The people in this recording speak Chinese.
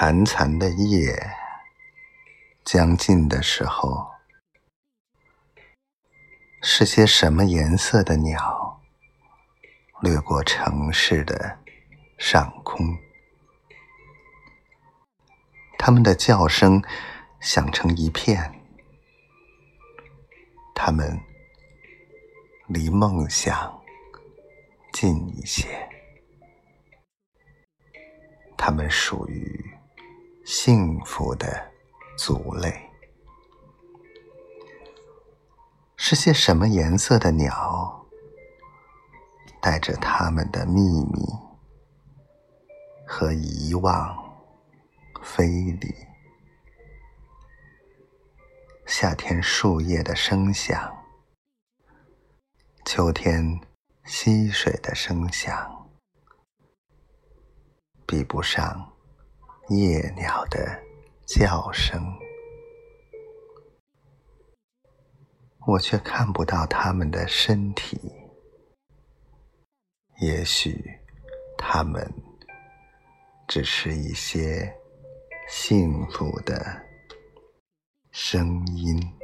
潺潺的夜将近的时候，是些什么颜色的鸟掠过城市的上空？它们的叫声响成一片，它们离梦想近一些，它们属于。幸福的族类是些什么颜色的鸟？带着他们的秘密和遗忘飞离。夏天树叶的声响，秋天溪水的声响，比不上。夜鸟的叫声，我却看不到它们的身体。也许，它们只是一些幸福的声音。